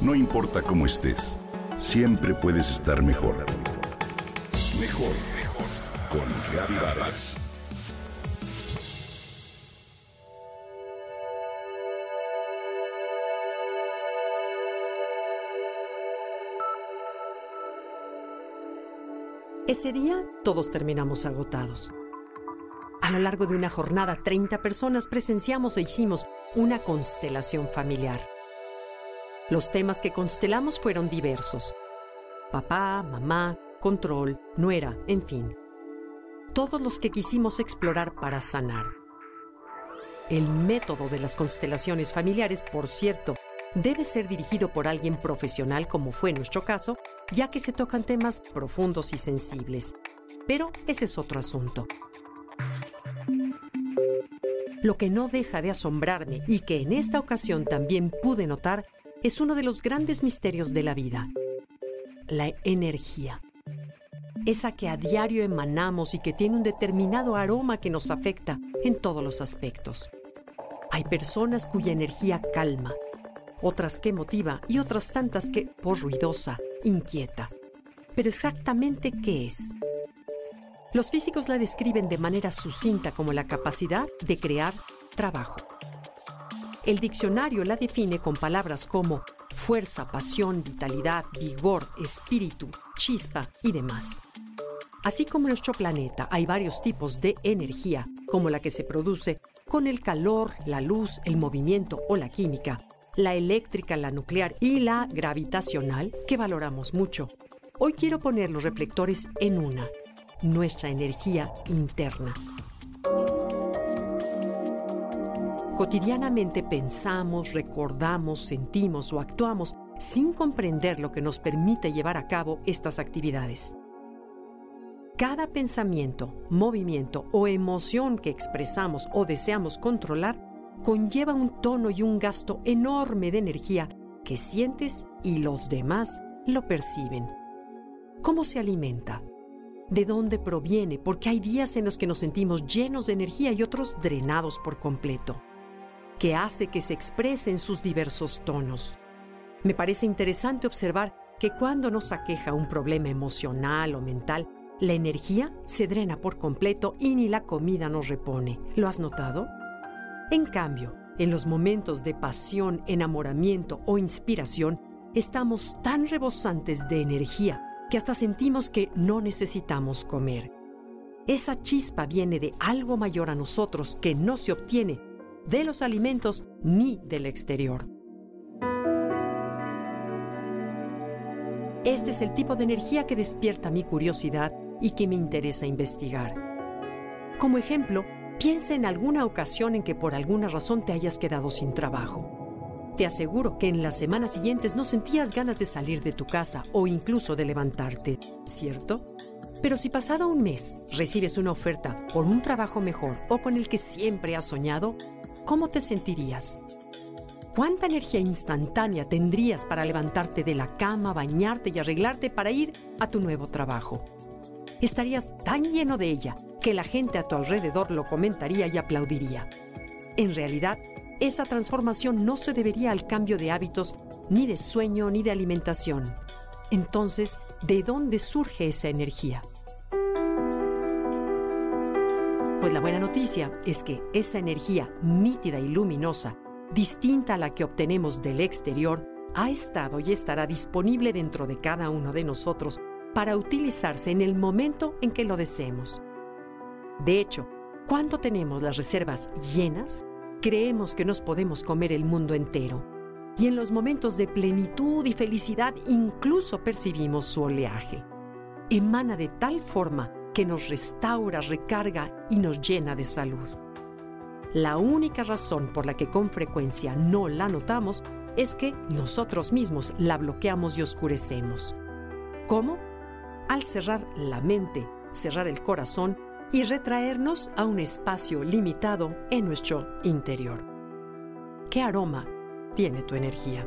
No importa cómo estés, siempre puedes estar mejor. Mejor, mejor. Con Reavivadas. Ese día todos terminamos agotados. A lo largo de una jornada, 30 personas presenciamos e hicimos una constelación familiar. Los temas que constelamos fueron diversos. Papá, mamá, control, nuera, en fin. Todos los que quisimos explorar para sanar. El método de las constelaciones familiares, por cierto, debe ser dirigido por alguien profesional como fue nuestro caso, ya que se tocan temas profundos y sensibles. Pero ese es otro asunto. Lo que no deja de asombrarme y que en esta ocasión también pude notar es uno de los grandes misterios de la vida, la energía. Esa que a diario emanamos y que tiene un determinado aroma que nos afecta en todos los aspectos. Hay personas cuya energía calma, otras que motiva y otras tantas que, por ruidosa, inquieta. Pero exactamente qué es? Los físicos la describen de manera sucinta como la capacidad de crear trabajo. El diccionario la define con palabras como fuerza, pasión, vitalidad, vigor, espíritu, chispa y demás. Así como nuestro planeta hay varios tipos de energía, como la que se produce con el calor, la luz, el movimiento o la química, la eléctrica, la nuclear y la gravitacional, que valoramos mucho. Hoy quiero poner los reflectores en una, nuestra energía interna. Cotidianamente pensamos, recordamos, sentimos o actuamos sin comprender lo que nos permite llevar a cabo estas actividades. Cada pensamiento, movimiento o emoción que expresamos o deseamos controlar conlleva un tono y un gasto enorme de energía que sientes y los demás lo perciben. ¿Cómo se alimenta? de dónde proviene, porque hay días en los que nos sentimos llenos de energía y otros drenados por completo, que hace que se exprese en sus diversos tonos. Me parece interesante observar que cuando nos aqueja un problema emocional o mental, la energía se drena por completo y ni la comida nos repone. ¿Lo has notado? En cambio, en los momentos de pasión, enamoramiento o inspiración, estamos tan rebosantes de energía que hasta sentimos que no necesitamos comer. Esa chispa viene de algo mayor a nosotros que no se obtiene de los alimentos ni del exterior. Este es el tipo de energía que despierta mi curiosidad y que me interesa investigar. Como ejemplo, piensa en alguna ocasión en que por alguna razón te hayas quedado sin trabajo. Te aseguro que en las semanas siguientes no sentías ganas de salir de tu casa o incluso de levantarte, ¿cierto? Pero si pasado un mes recibes una oferta por un trabajo mejor o con el que siempre has soñado, ¿cómo te sentirías? ¿Cuánta energía instantánea tendrías para levantarte de la cama, bañarte y arreglarte para ir a tu nuevo trabajo? Estarías tan lleno de ella que la gente a tu alrededor lo comentaría y aplaudiría. En realidad, esa transformación no se debería al cambio de hábitos, ni de sueño, ni de alimentación. Entonces, ¿de dónde surge esa energía? Pues la buena noticia es que esa energía nítida y luminosa, distinta a la que obtenemos del exterior, ha estado y estará disponible dentro de cada uno de nosotros para utilizarse en el momento en que lo deseemos. De hecho, cuando tenemos las reservas llenas, creemos que nos podemos comer el mundo entero. Y en los momentos de plenitud y felicidad incluso percibimos su oleaje. Emana de tal forma que nos restaura, recarga y nos llena de salud. La única razón por la que con frecuencia no la notamos es que nosotros mismos la bloqueamos y oscurecemos. ¿Cómo? Al cerrar la mente, cerrar el corazón y retraernos a un espacio limitado en nuestro interior. ¿Qué aroma tiene tu energía?